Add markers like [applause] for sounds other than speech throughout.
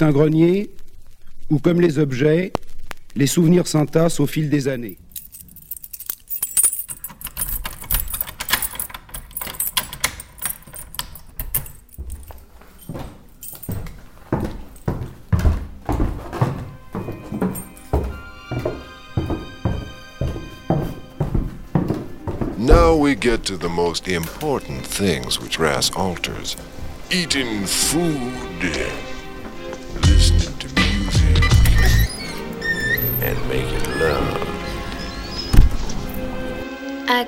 Un grenier où, comme les objets, les souvenirs s'entassent au fil des années. Now we get to the most important things which Ras alters. Eating food,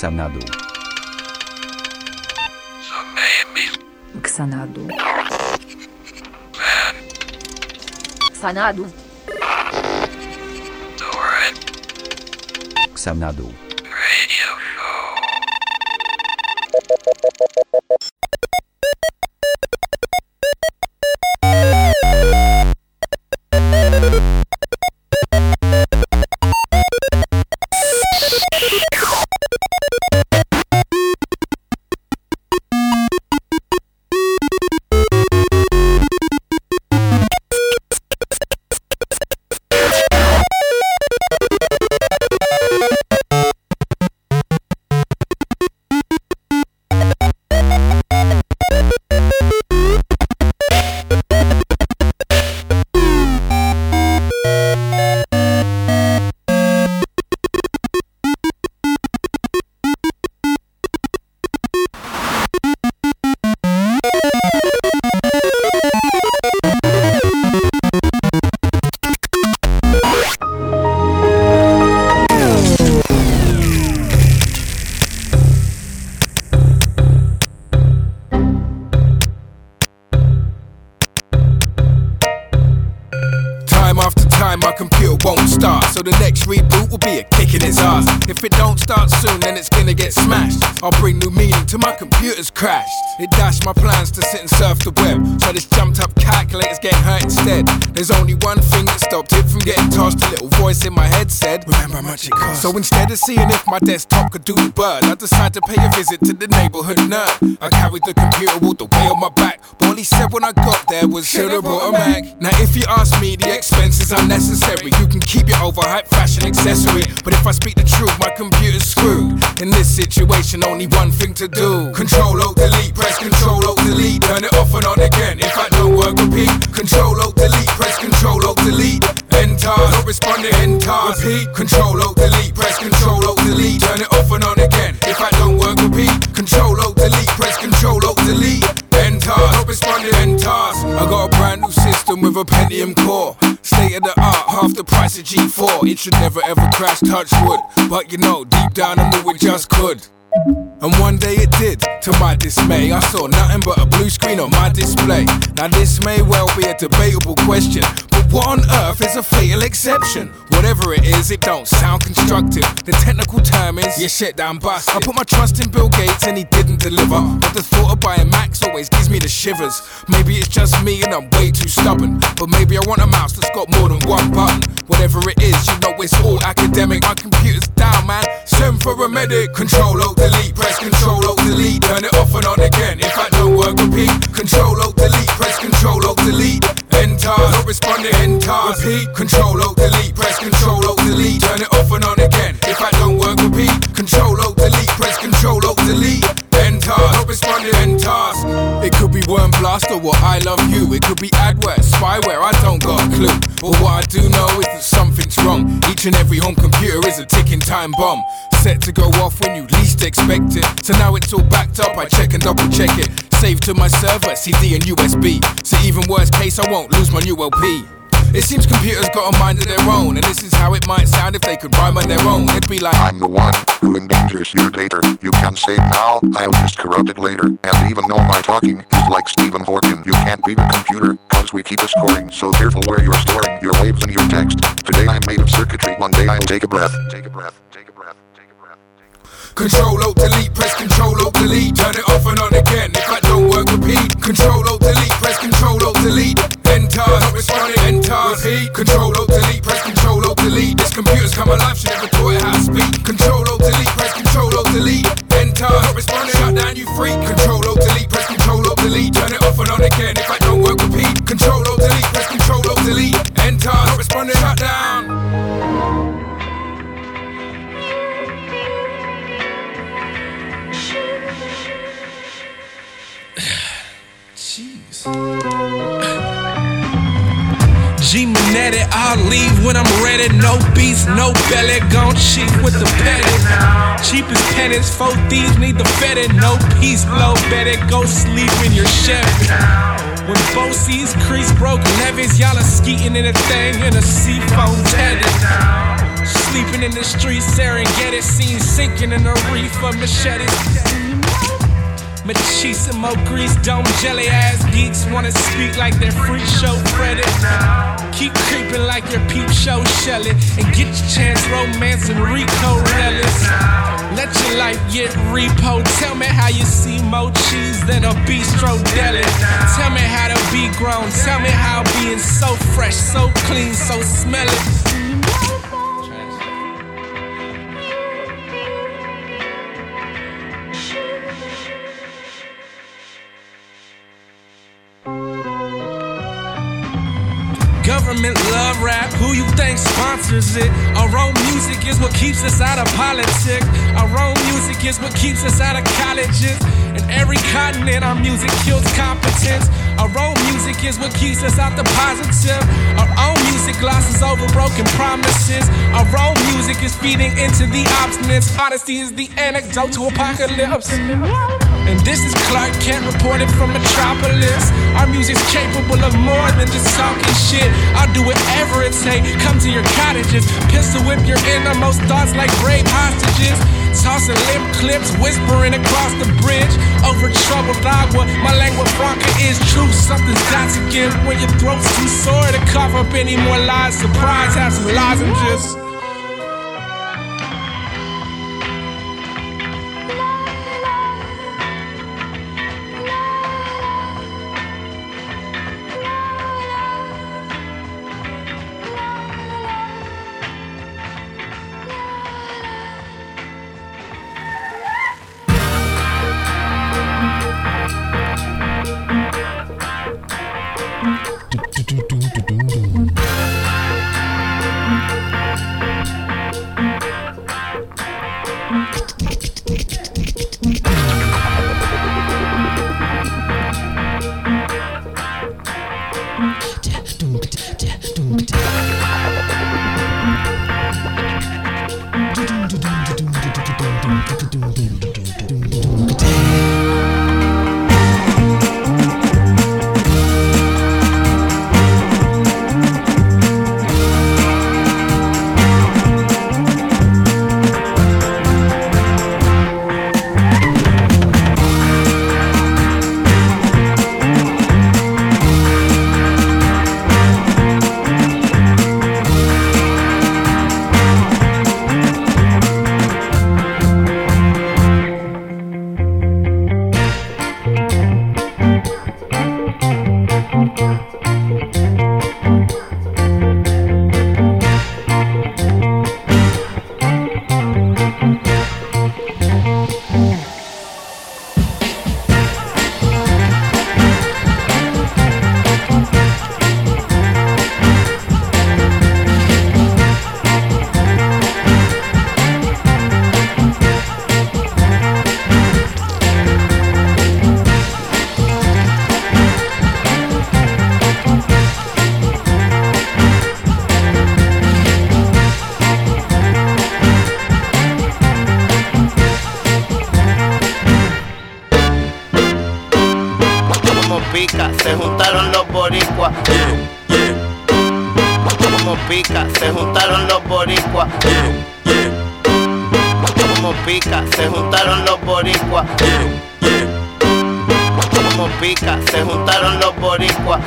Xanadu. Xanadu. Xanadu. Xanadu. My plans to sit and surf the web. So this jumped up calculator's getting hurt instead. There's only one thing that stopped it from getting tossed. A little voice in my head said, Remember how much it cost. So instead of seeing if my desktop could do the bird, I decided to pay a visit to the neighborhood nerd. I carried the computer all the way on my back. But all he said when I got there was, Should've brought a Mac. Now, if you ask me, the expense is unnecessary. You can keep your overhyped fashion accessory. But if I speak the truth, my computer's screwed. In this situation, only one thing to do. Control Alt Delete, press Control Alt Delete, turn it off and on again. If I don't work, repeat. Control Alt Delete, press Control Alt Delete. Enter, not responding, Repeat. Control Alt Delete, press Control Alt Delete, turn it off and on again. If I don't work, repeat. Control Alt Delete, press Control Alt Delete. Enter, not responding, enter. I got a brand new system with a Pentium core. State of the art, half the price of G4. It should never ever crash, touch wood. But you know, deep down I knew it just could. And one day it did, to my dismay. I saw nothing but a blue screen on my display. Now, this may well be a debatable question, but what on earth is a fatal exception? Whatever it is, it don't sound constructive. The technical term is, you shit busted. I put my trust in Bill Gates and he didn't deliver. But the thought of buying Macs always gives me the shivers. Maybe it's just me and I'm way too stubborn. But maybe I want a mouse that's got more than one button. Whatever it is, you know it's all academic. My computer's down, man. Send for a medic. Control Delete, press Control Alt Delete, turn it off and on again. If I don't work, repeat. Control Alt Delete, press Control Alt Delete. Enter, not responding, enter. Repeat. Control Alt Delete, press Control Alt Delete, turn it off and on again. If I don't work, repeat. Control Alt Delete, press Control Alt Delete. Responding, enter. It could be Worm Blast or I love you. It could be adware, spyware. I don't got a clue. But what I do know is that something's wrong. Each and every home computer is a ticking time bomb. Set to go off when you least expect it. So now it's all backed up, I check and double check it. Save to my server, CD and USB. So even worst case, I won't lose my new LP. It seems computers got a mind of their own, and this is how it might sound if they could rhyme on their own. It'd be like I'm the one who endangers your data. You can say now, I'll just corrupt it later. And even though my talking is like Stephen Hawking, you can't beat a computer, cause we keep a scoring. So careful where you're storing your waves and your text. Today I'm made of circuitry, one day I'll take a breath. Take a breath, take Control Alt Delete, press Control Alt Delete, turn it off and on again. If that don't work, repeat. Control Alt Delete, press Control Alt Delete. Enter, not responding. Enter, repeat. Control Alt Delete, press Control Alt Delete. This computer's come alive, she never taught it how to speak. Control Alt Delete, press Control Alt Delete. Enter, not responding. Shut down, you freak. Control Alt Delete, press Control Alt Delete. Turn it off and on again. If that don't work, repeat. Control Alt Delete, press Control Alt Delete. Enter, not responding. Shut down. G Minetti, I'll leave when I'm ready. No beats, no belly, gon' cheap with the petty. Cheapest pennies, four thieves need the fetid. No peace, blow, better go sleep in your Chevy. When Bosie's crease broke levees, y'all are skeeting in a thing in a seafoam teddy. Sleeping in the streets, Serengeti, seen sinking in a reef of machetes. Machismo grease, dome jelly ass geeks wanna speak like they're freak show credit. Keep creeping like your peep show Shelly and get your chance romance and Rico relics. Let your life get repo. Tell me how you see more cheese than a bistro deli. Tell me how to be grown. Tell me how being so fresh, so clean, so smelly. Government love rap, who you think sponsors it? Our own music is what keeps us out of politics. Our own music is what keeps us out of colleges. In every continent, our music kills competence. Our own music is what keeps us out the positive. Our own music glosses over broken promises. Our own music is feeding into the obstinance. Honesty is the anecdote to apocalypse. And this is Clark Kent reported from Metropolis. Our music's capable of more than just talking shit. I'll do whatever it takes. Come to your cottages, pistol whip your innermost thoughts like brave hostages. Tossing lip clips, whispering across the bridge. Over troubled agua, my lengua franca is true. Something's got to give when your throat's too sore to cough up any more lies. Surprise, have some lozenges. Yeah. Como pica, se juntaron los boricuas. Yeah, yeah. Como pica, se juntaron los boricuas. Yeah. Como pica, se juntaron los boricuas.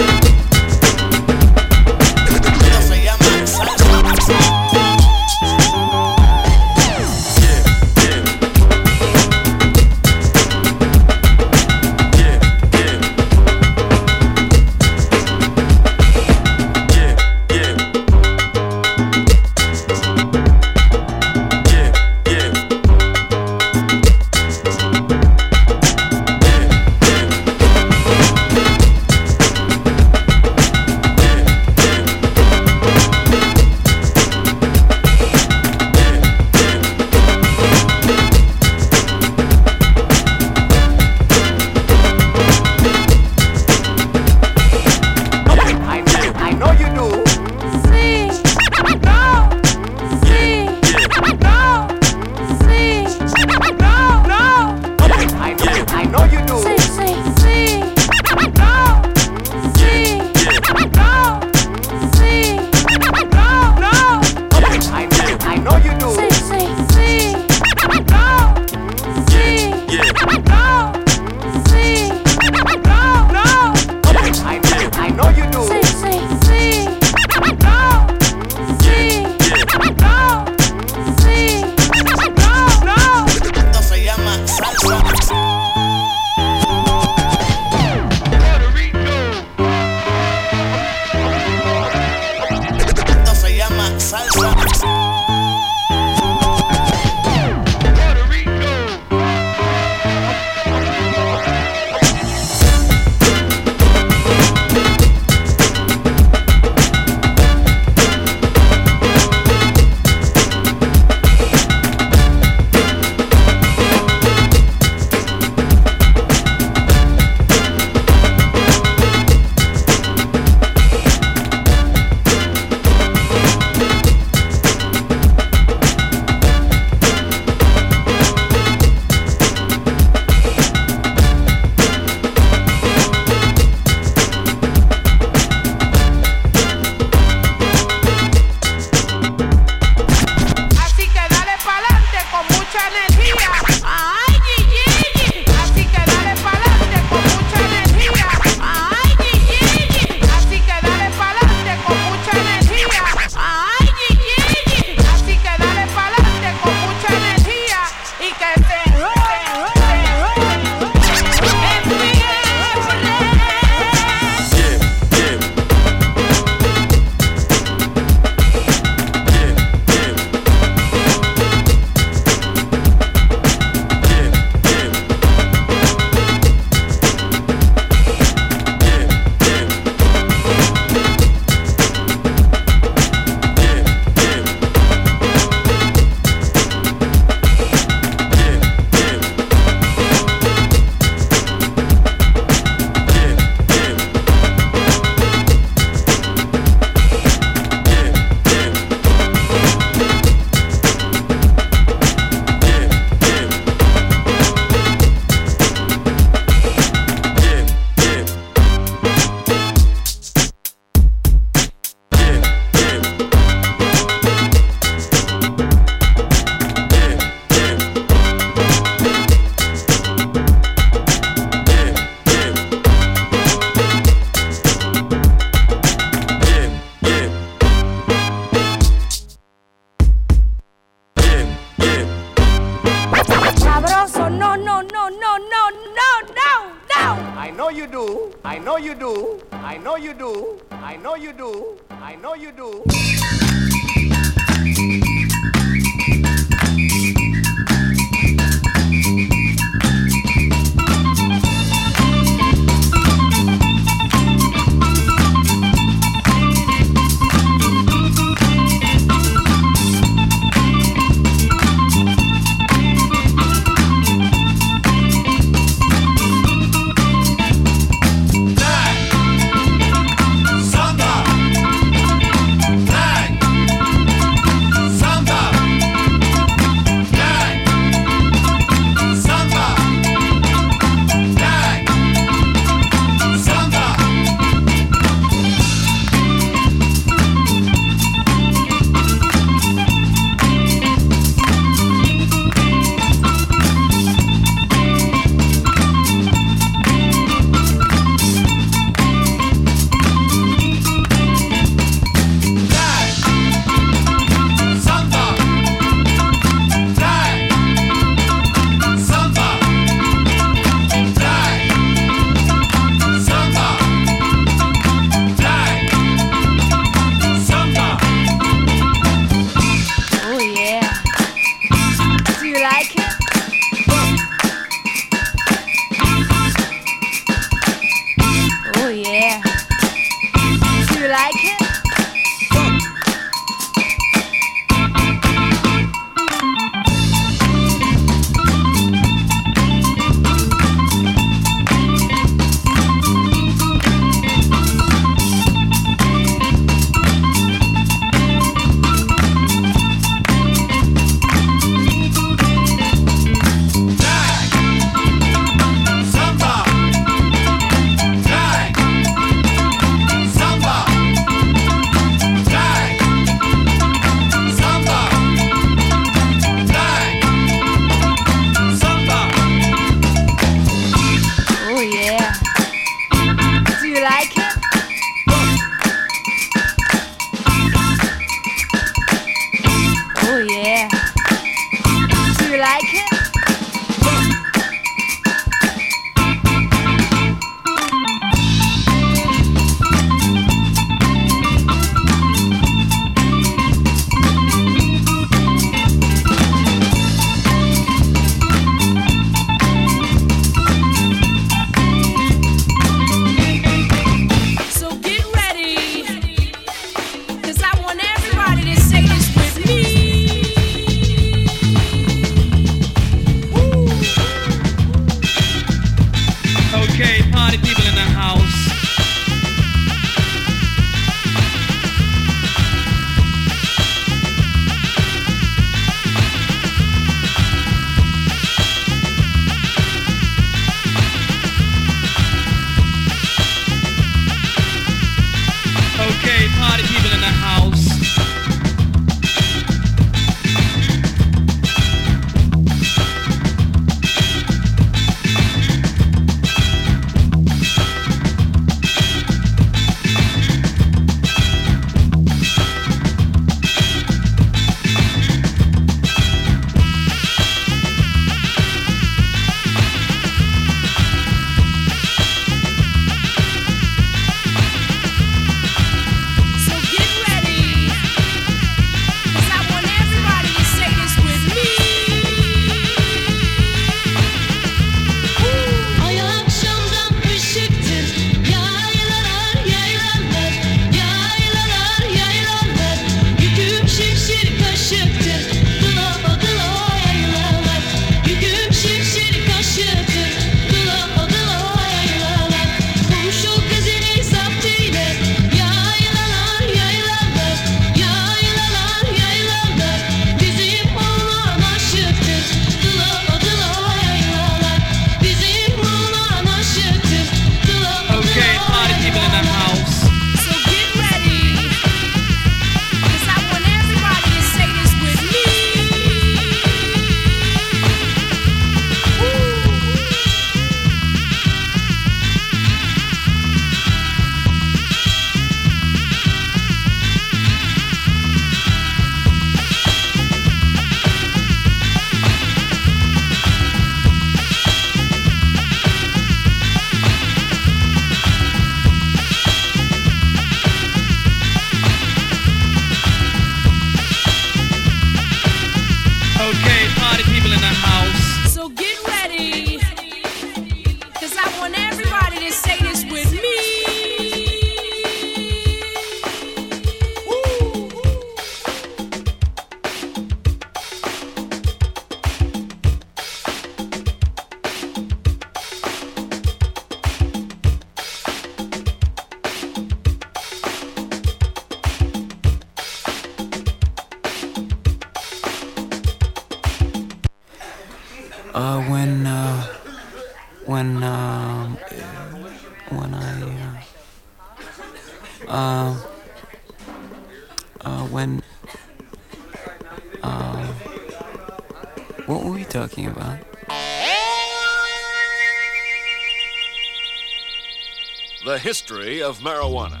of marijuana.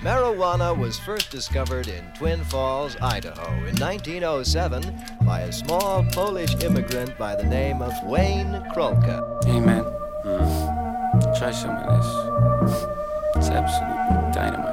Marijuana was first discovered in Twin Falls, Idaho in 1907 by a small Polish immigrant by the name of Wayne Krolka. Hey man, mm. try some of this. It's absolute dynamite.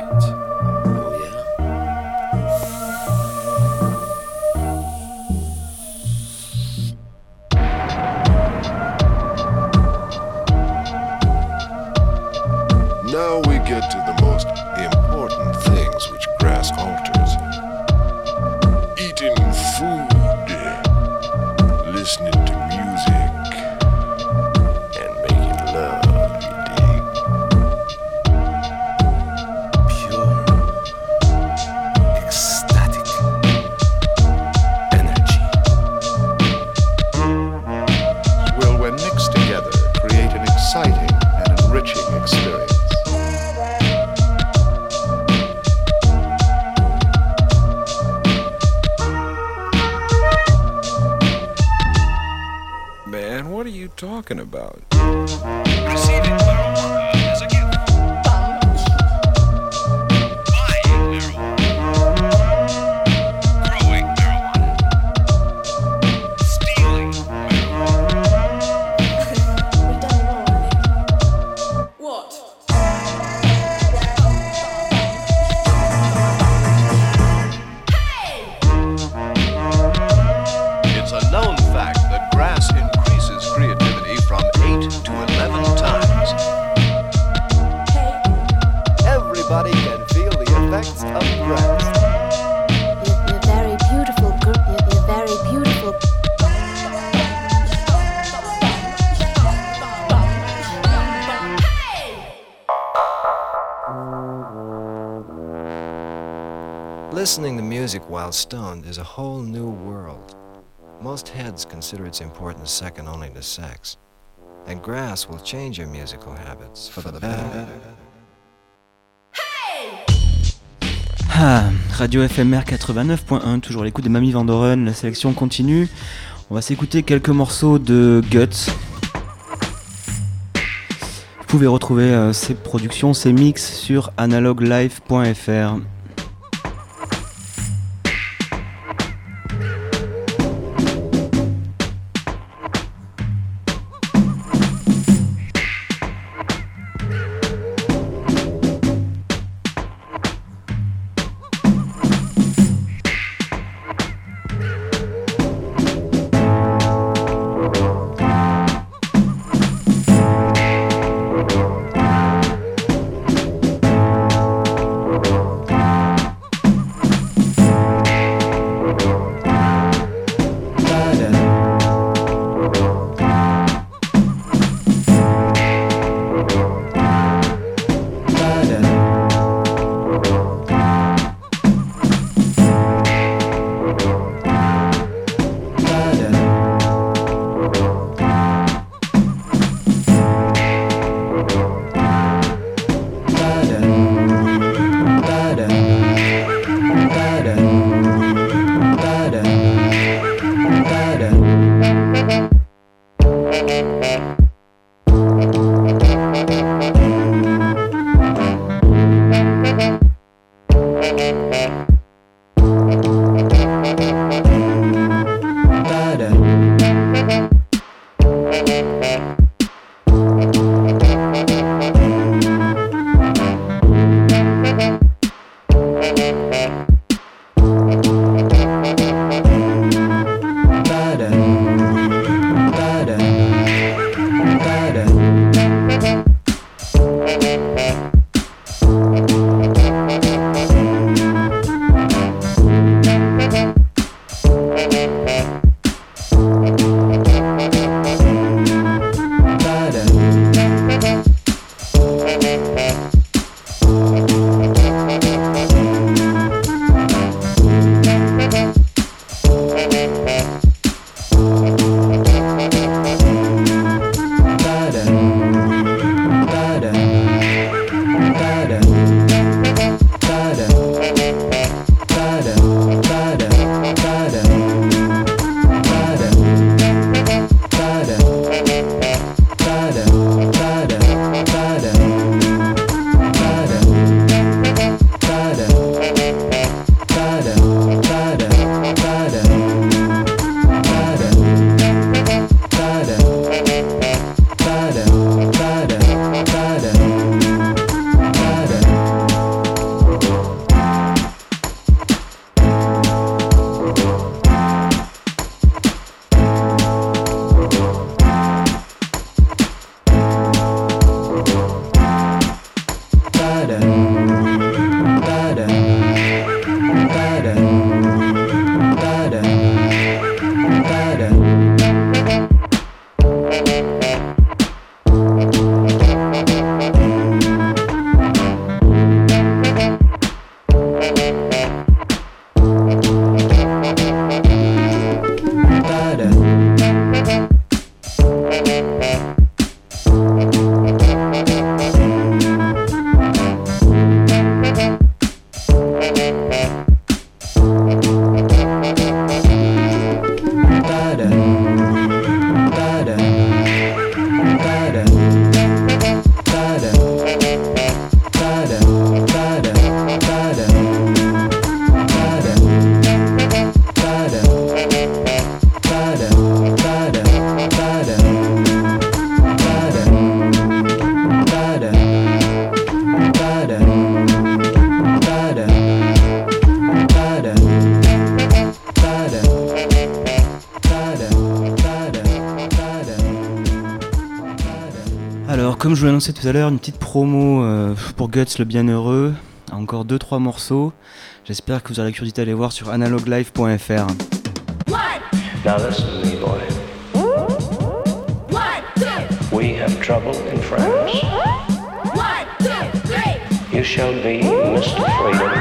Music while stoned is a whole new world. Most heads consider its importance second only to sex. And grass will change your musical habits for the better. Ah, Radio FMR 89.1, toujours l'écoute de Mamie Vandoren, la sélection continue. On va s'écouter quelques morceaux de Guts. Vous pouvez retrouver euh, ces productions, ces mix sur analoglife.fr. annoncé tout à l'heure, une petite promo euh, pour Guts le Bienheureux. Encore 2-3 morceaux. J'espère que vous aurez la curiosité d'aller voir sur analoglife.fr. Now listen to me, boy. We have trouble in France. You shall be Mr. Freedom.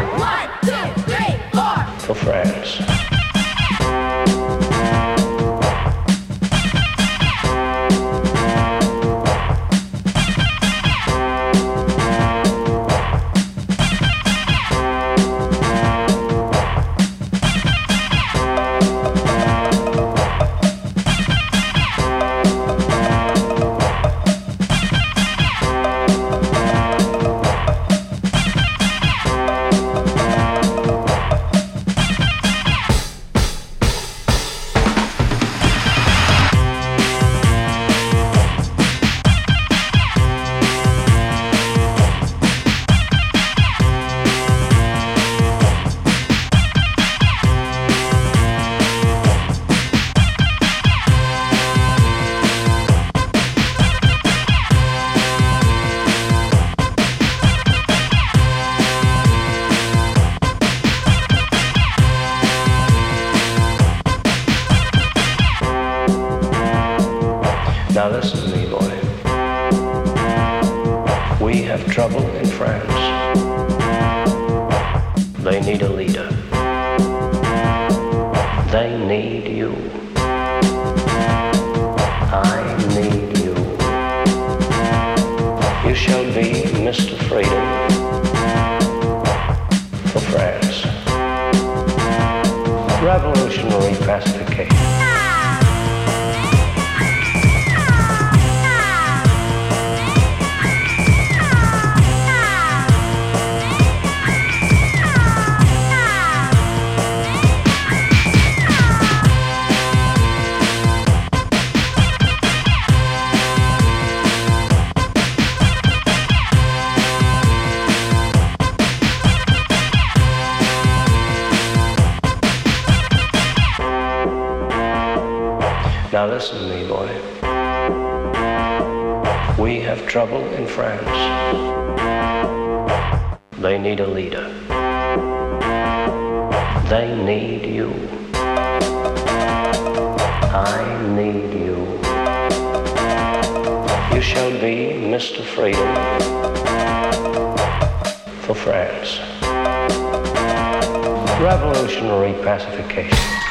Listen to me, boy. We have trouble in France. They need a leader. They need you. I need you. You shall be Mr. Freedom for France. Revolutionary pacification.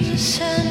In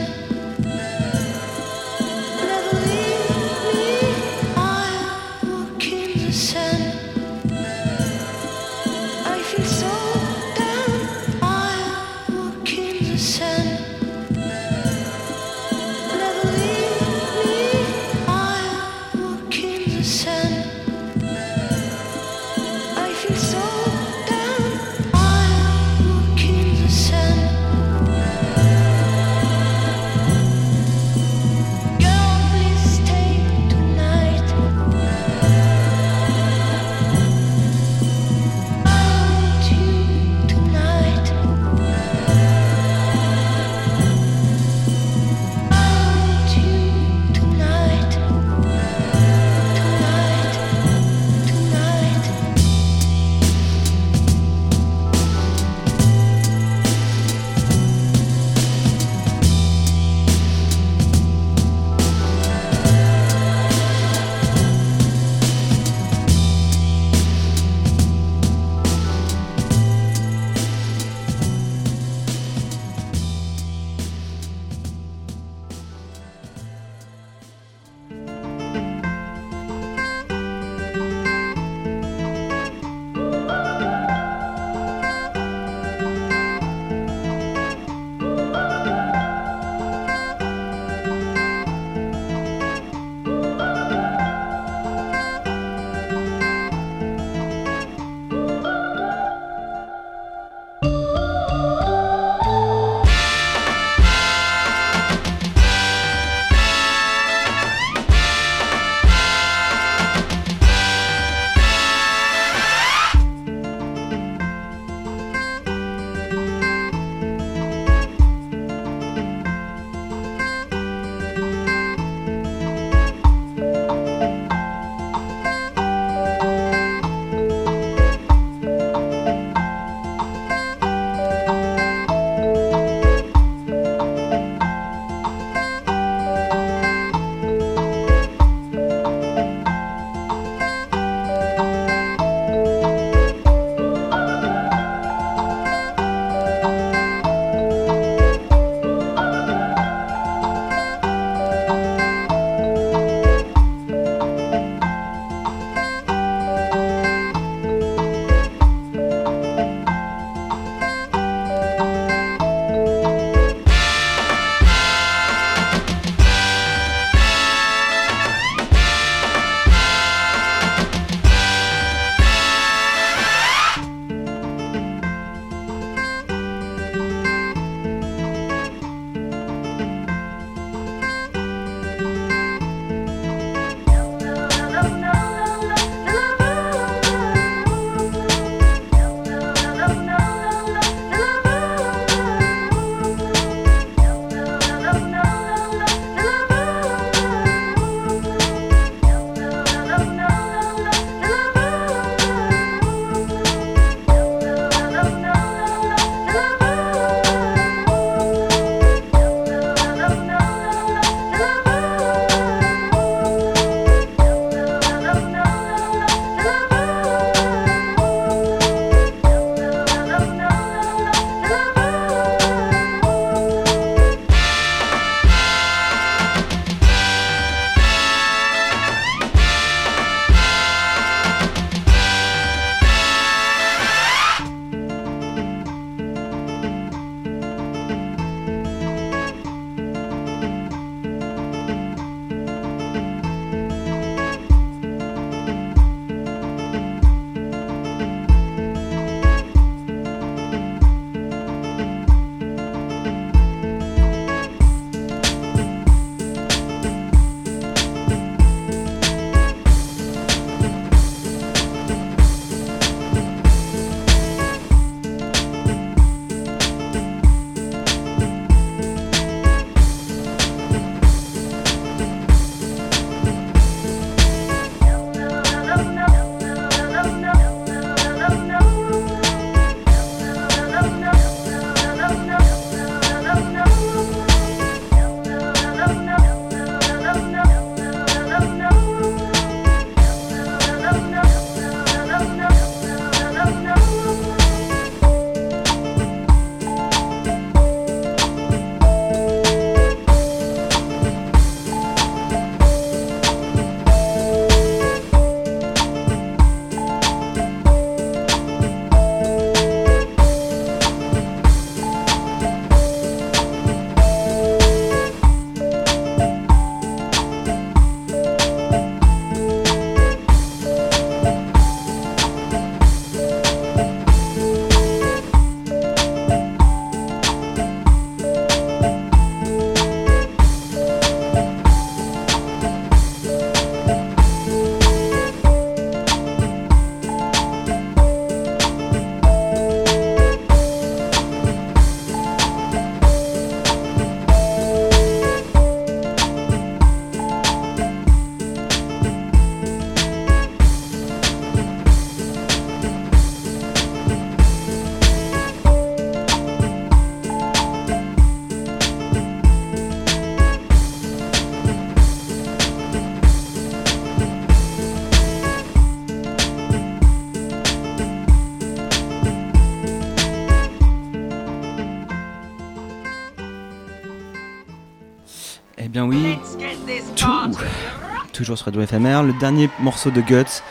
Toujours sur Radio FMR, le dernier morceau de Guts.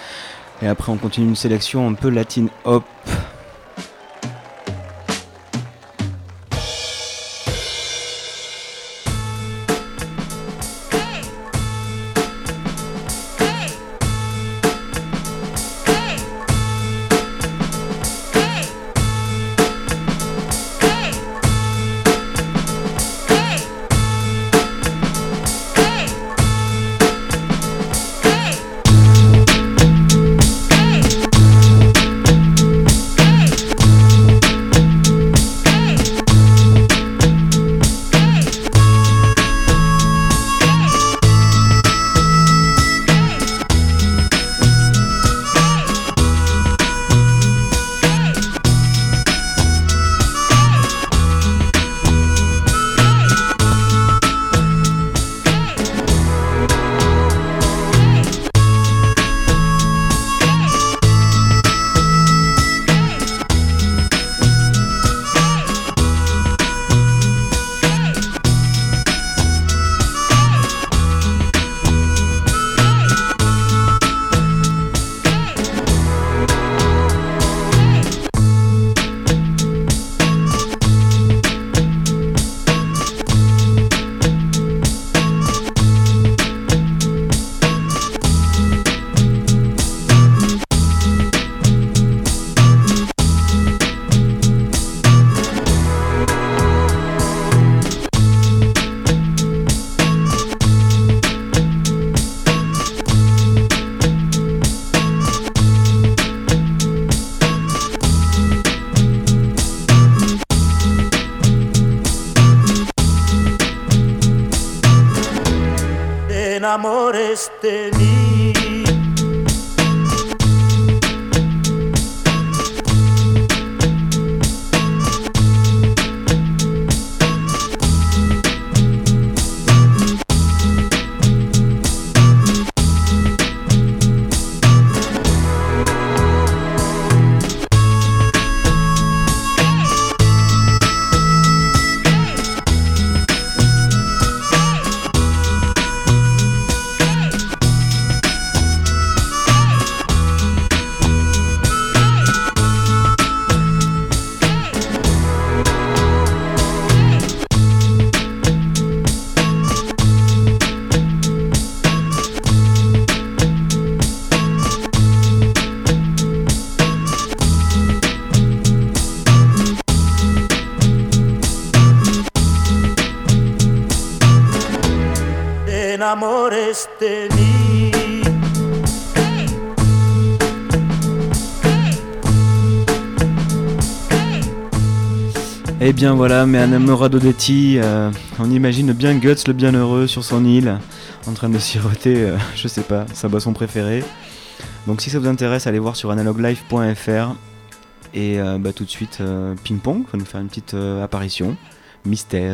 Et après on continue une sélection un peu latine hop. Bien voilà, mais Anamora Dodetti, euh, on imagine bien Guts le bienheureux sur son île, en train de siroter, euh, [laughs] je sais pas, sa boisson préférée. Donc si ça vous intéresse, allez voir sur analoglife.fr. Et euh, bah, tout de suite, Ping Pong va nous faire une petite apparition.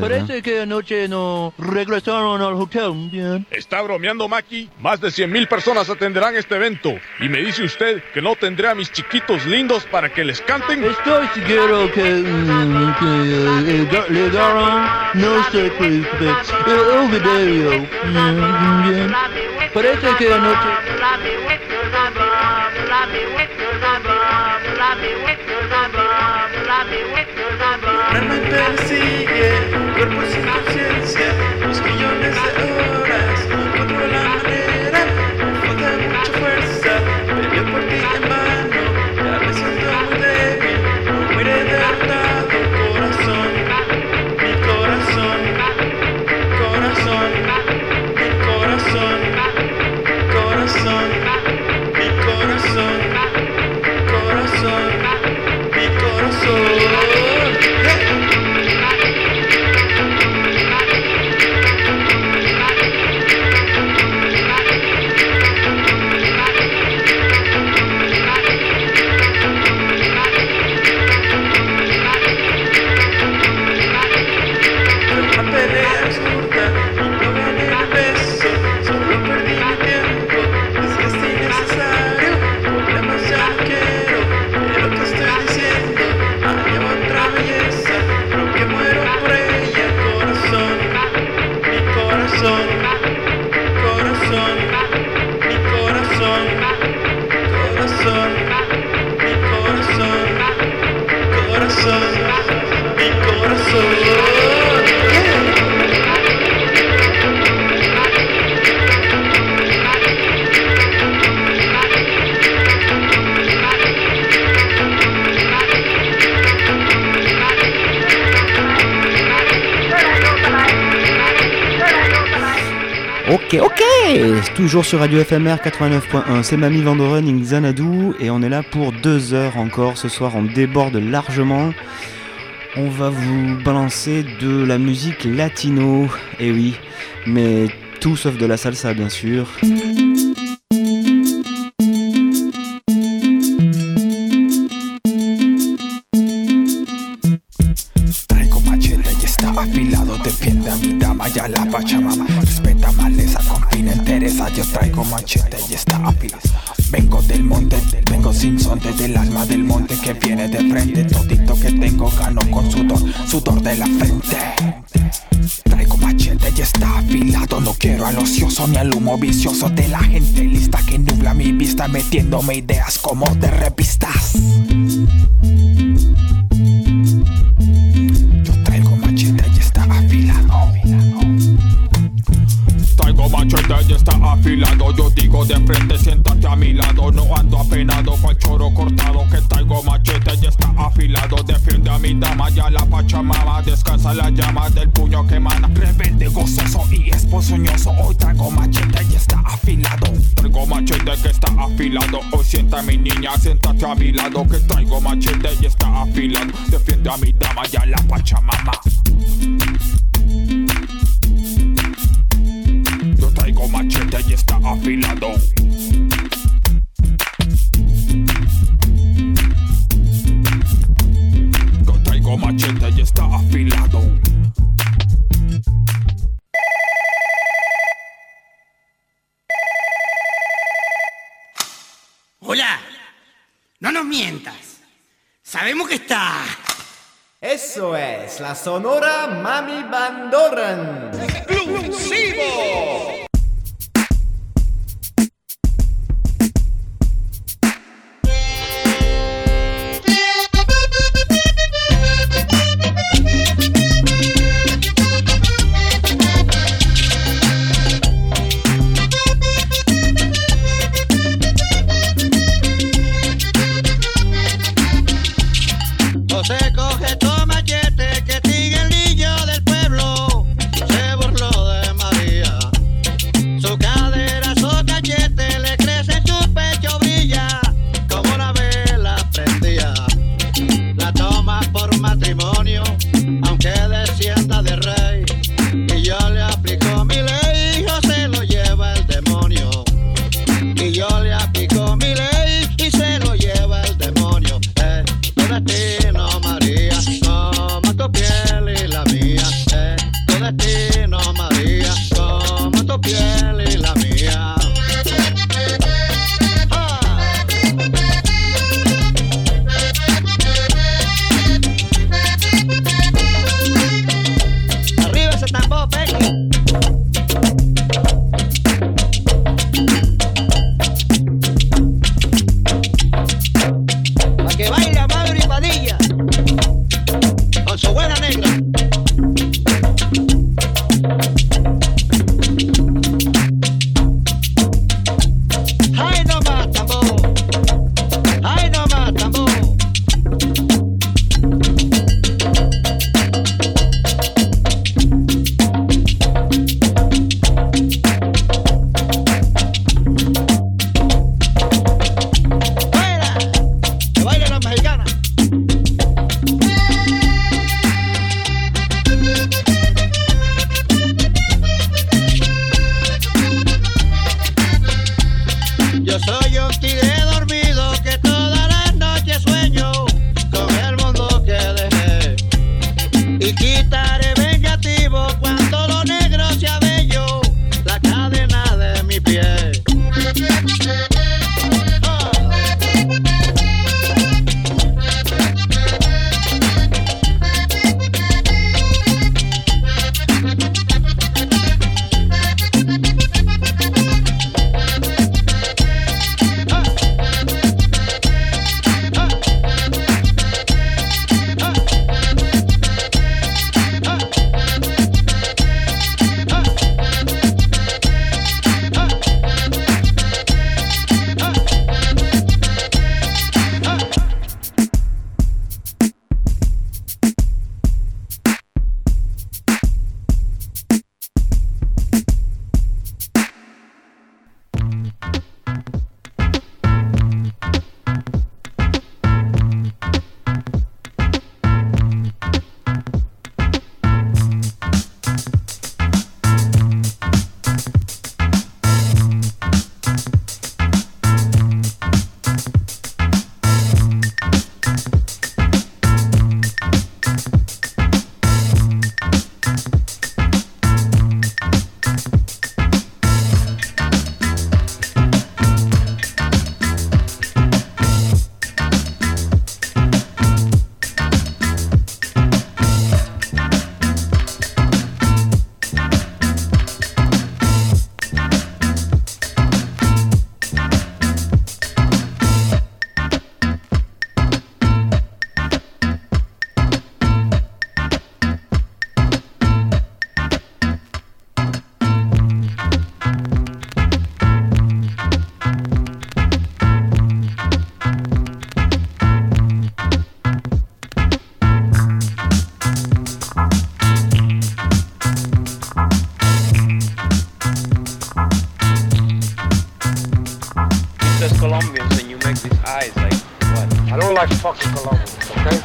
Parece que anoche no regresaron al hotel, bien. Está bromeando Maki. Más de 100 mil personas atenderán este evento. Y me dice usted que no tendré a mis chiquitos lindos para que les canten. Estoy seguro que, mm, que eh, eh, le darán, no sé qué, eh, un video. Mm, bien. Parece que anoche... persigue, un cuerpo toujours sur Radio FMR 89.1. C'est Mamie Vandoren, in et on est là pour deux heures encore. Ce soir, on déborde largement. On va vous balancer de la musique latino, et eh oui, mais tout sauf de la salsa, bien sûr. dándome ideas como corazón. ¡Oh! fucking okay?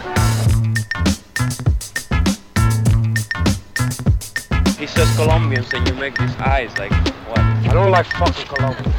He says Colombians and you make these eyes like, what? I don't like fucking Colombians.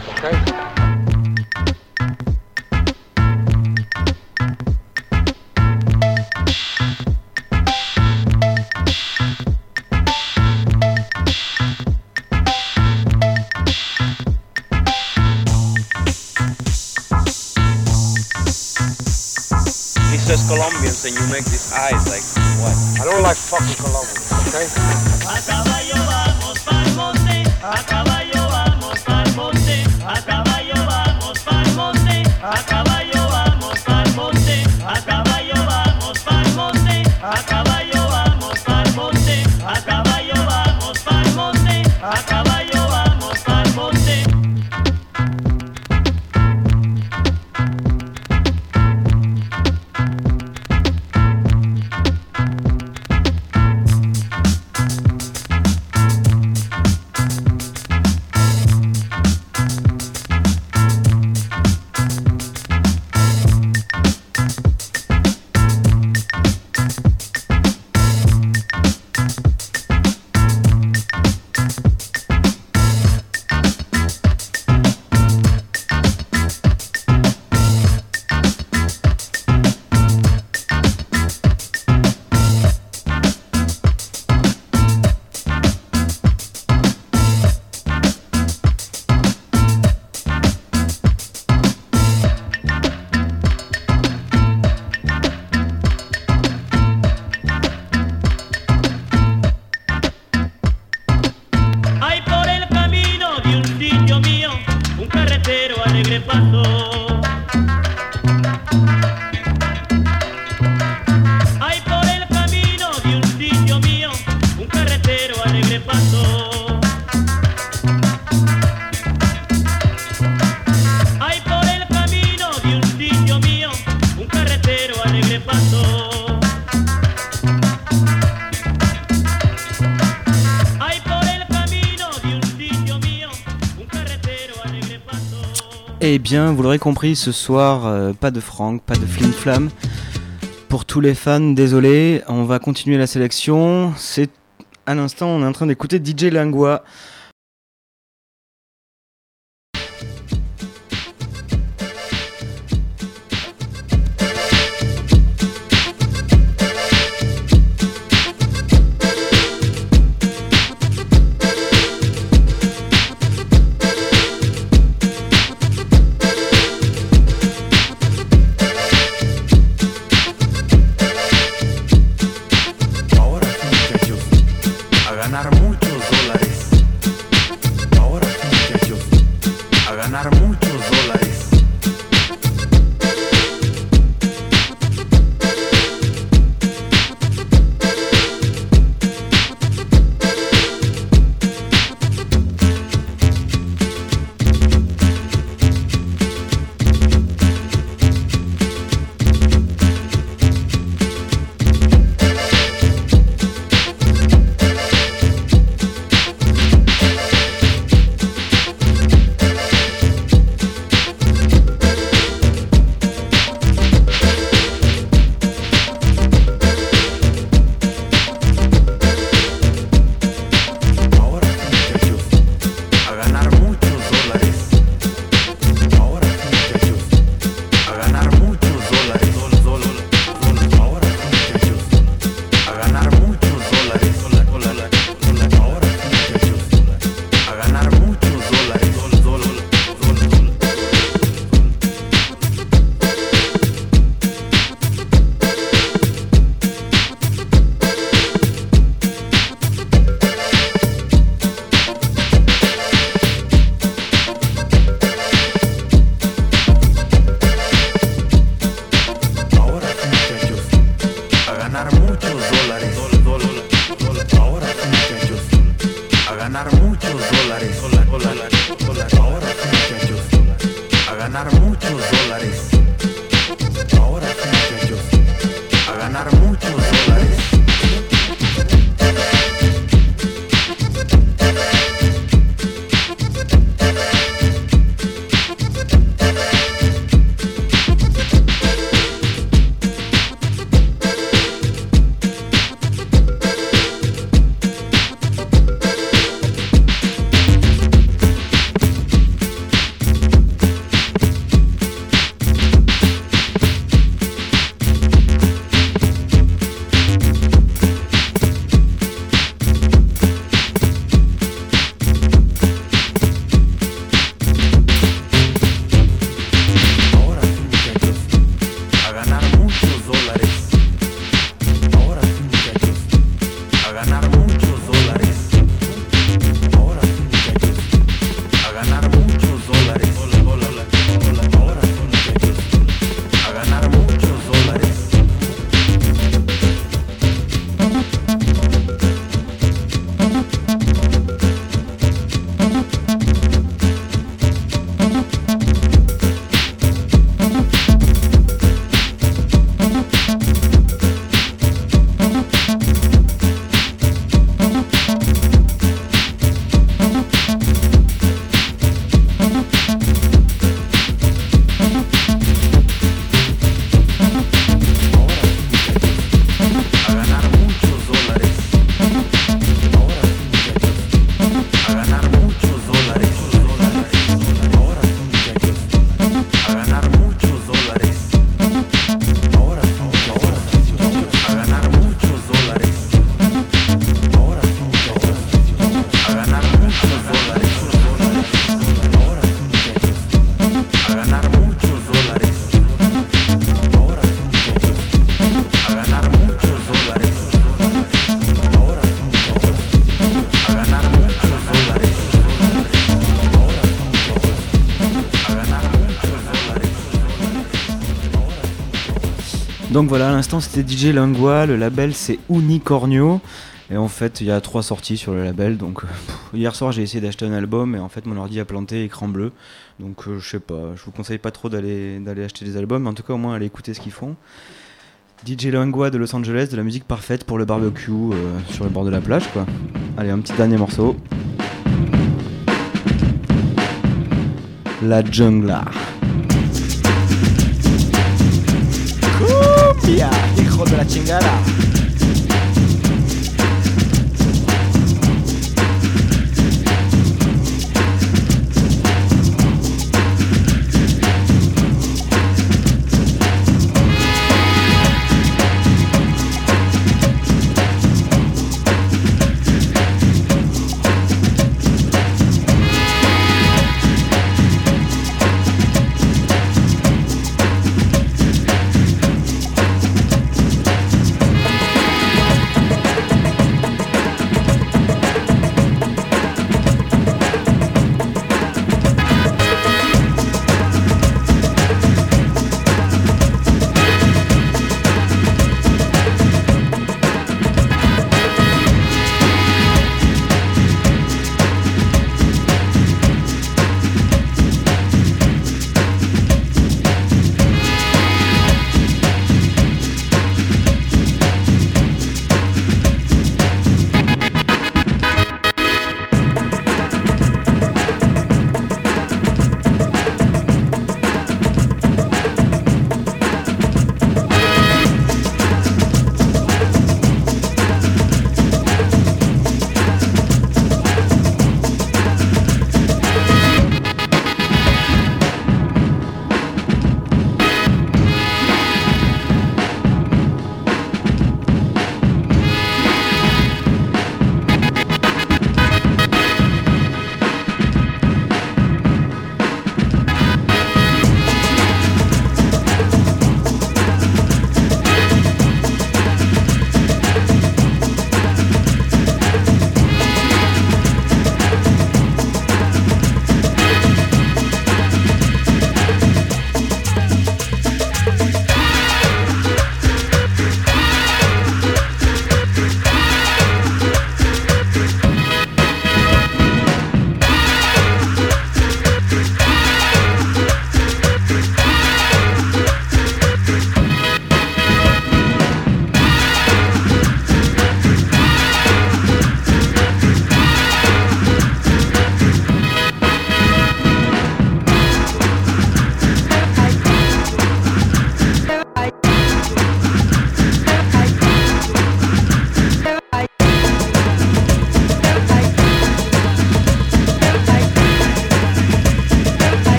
vous l'aurez compris, ce soir, euh, pas de Franck, pas de Flim Flam. Pour tous les fans, désolé, on va continuer la sélection. C'est à l'instant, on est en train d'écouter DJ Lingua. Donc voilà, à l'instant c'était DJ Lingua, le label c'est Unicornio. Et en fait, il y a trois sorties sur le label. Donc, euh, hier soir, j'ai essayé d'acheter un album et en fait, mon ordi a planté écran bleu. Donc, euh, je sais pas. Je vous conseille pas trop d'aller acheter des albums, mais en tout cas, au moins, allez écouter ce qu'ils font. DJ Lingua de Los Angeles, de la musique parfaite pour le barbecue euh, sur le bord de la plage, quoi. Allez, un petit dernier morceau. La jungla. Cumbia, hijo de la chingada.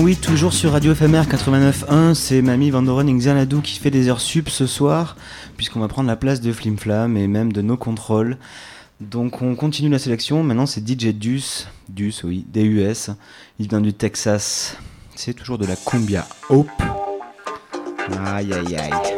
Oui, toujours sur Radio FMR 89.1, c'est Mamie Vandoren Xanadu qui fait des heures sup ce soir, puisqu'on va prendre la place de Flim Flam et même de nos contrôles. Donc on continue la sélection, maintenant c'est DJ Dus, Dus oui, DUS, il vient du Texas, c'est toujours de la cumbia Hope. Aïe aïe aïe.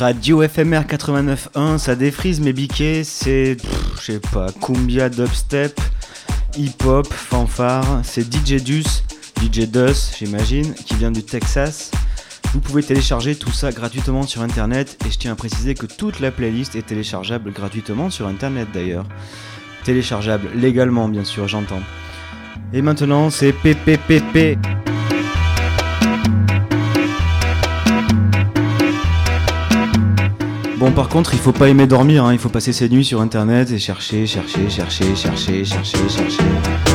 Radio FMR 89.1, ça défrise mes biquets, c'est, je sais pas, cumbia, dubstep, hip-hop, fanfare, c'est DJ Dus, DJ Dus j'imagine, qui vient du Texas. Vous pouvez télécharger tout ça gratuitement sur internet et je tiens à préciser que toute la playlist est téléchargeable gratuitement sur internet d'ailleurs. Téléchargeable légalement bien sûr, j'entends. Et maintenant c'est PPPP. Bon par contre il faut pas aimer dormir, hein, il faut passer ses nuits sur internet et chercher, chercher, chercher, chercher, chercher, chercher.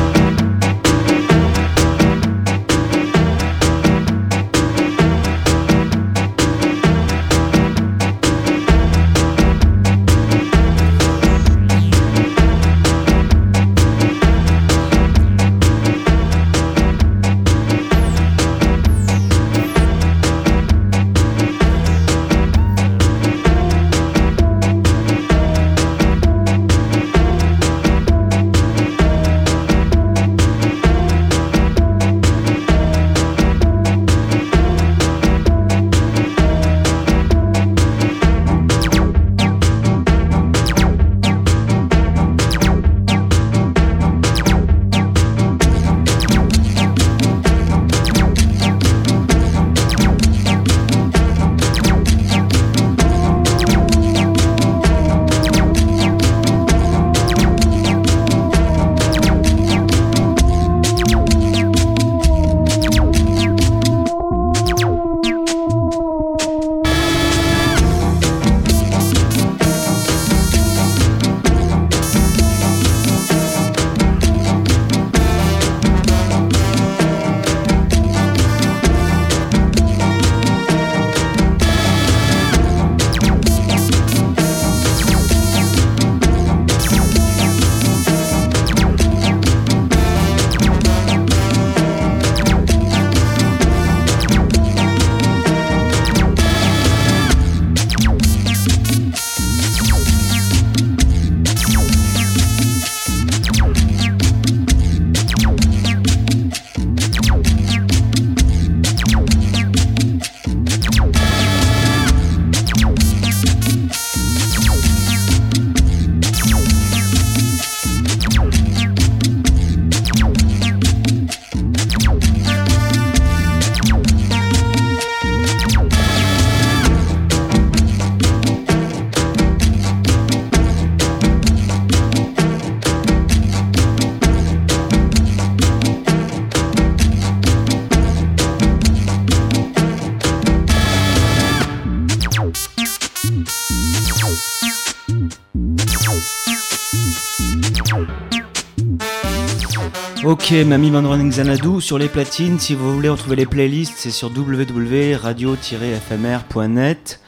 Ok, Mamie Mandroning Xanadu sur les platines. Si vous voulez retrouver les playlists, c'est sur www.radio-fmr.net.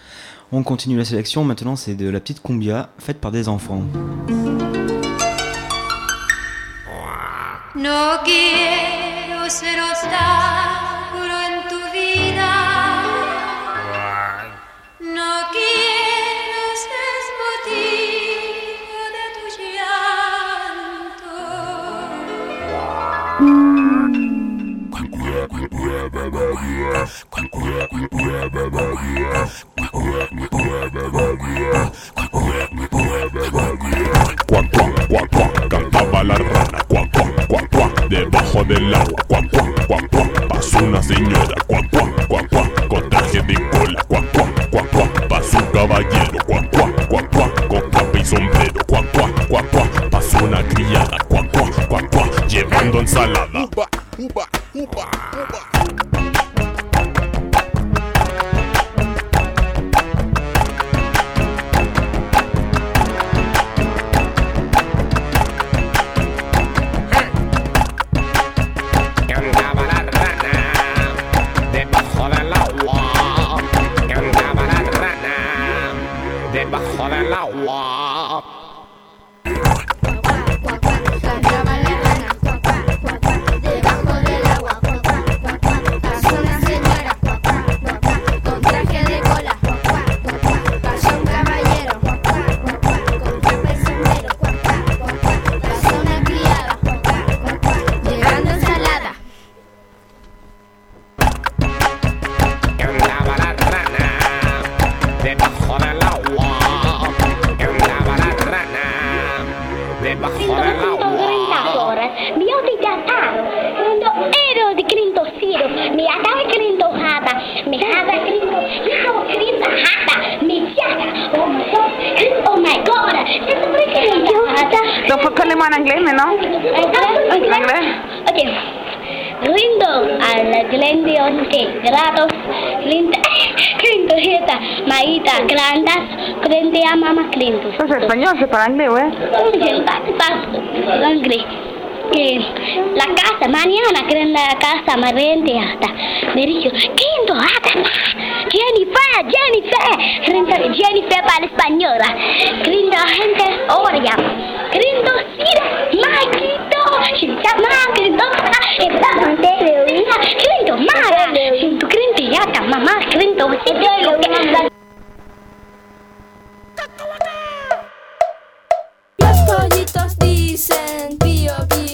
On continue la sélection. Maintenant, c'est de la petite cumbia faite par des enfants. Cantaba la rana, cuac, cuac, cuac, cuac, debajo del agua, cuac, cuac, cuac, cuac, pasó una señora, cuac, cuac, cuac, cuac, con traje de cola, cuac, cuac, cuac, cuac, pasó un caballero, cuac, cuac, cuac, cuac, con capa y sombrero, cuac, cuac, cuac, cuac, pasó una criada, cuac, cuac, cuac, cuac, llevando ensalada. Cantaba Caídas grandes grande a mamá grande. Pues español se grande, güey. Que la casa, mañana grande la casa, marrente hasta. Me dijo, quinto, hasta. Jennifer, Jennifer, Jennifer para española. Grande gente, ahora ya. Grande, mira, Maquito, se llama, grande, está grande, grande, grande, grande, grande, grande, grande, grande, grande, grande, grande, grande, grande, grande, pollitos dicen pío pío.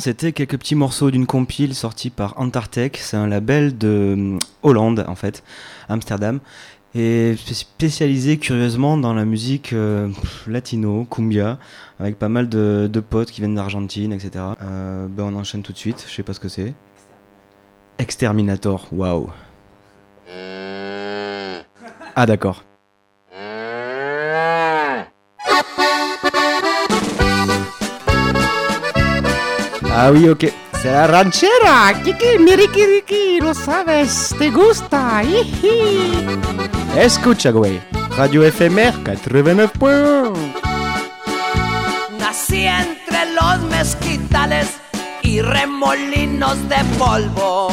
c'était quelques petits morceaux d'une compile sortie par Antartec. C'est un label de euh, Hollande, en fait, Amsterdam. Et spécialisé curieusement dans la musique euh, latino, cumbia, avec pas mal de, potes qui viennent d'Argentine, etc. Euh, ben on enchaîne tout de suite, je sais pas ce que c'est. Exterminator, waouh. Ah d'accord. Sabio que será ranchera. Kiki, miriki, riki, lo sabes, te gusta. Iji. Escucha, güey. Radio FMR 89. Nací entre los mezquitales y remolinos de polvo.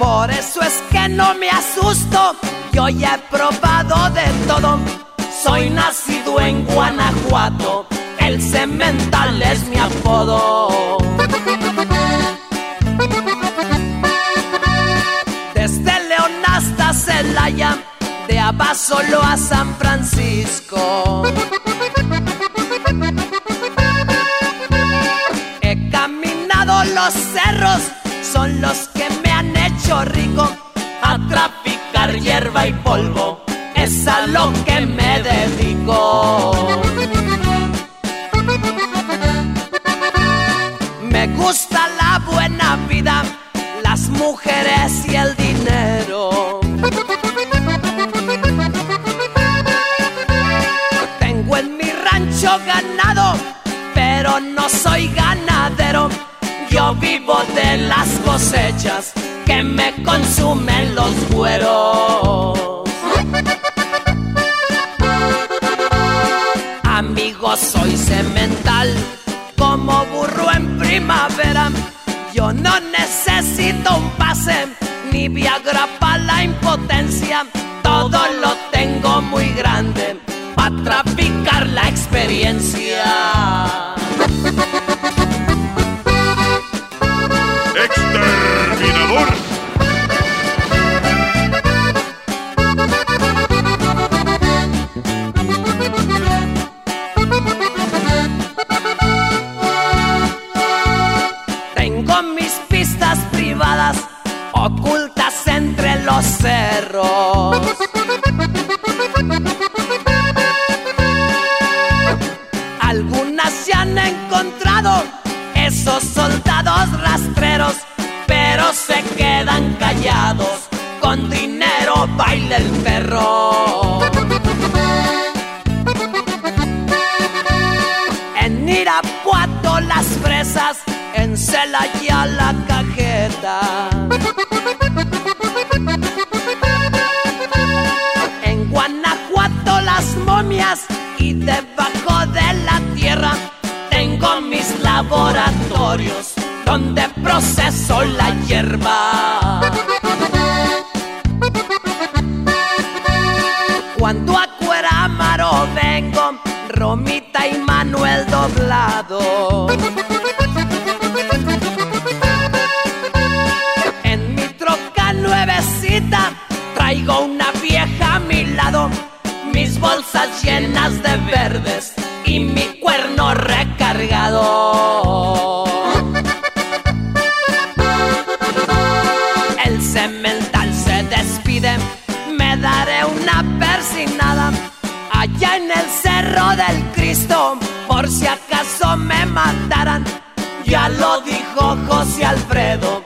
Por eso es que no me asusto. Yo ya he probado de todo soy nacido en Guanajuato, el cemental es mi apodo. Desde León hasta Celaya, de Abasolo a San Francisco. He caminado los cerros, son los que me han hecho rico. A traficar hierba y polvo, es a lo que me dedico. Me gusta la buena vida, las mujeres y el dinero. Tengo en mi rancho ganado, pero no soy ganadero. Yo vivo de las cosechas que me consumen los güeros. Soy cemental como burro en primavera. Yo no necesito un pase ni Viagra para la impotencia. Todo lo tengo muy grande para traficar la experiencia. Baila el perro. En Irapuato las fresas, en Celaya la cajeta. En Guanajuato las momias y debajo de la tierra tengo mis laboratorios donde proceso la hierba. En mi troca nuevecita traigo una vieja a mi lado, mis bolsas llenas de verdes y mi cuerno recargado. El cemental se despide, me daré una persinada allá en el cerro del Rocos y Alfredo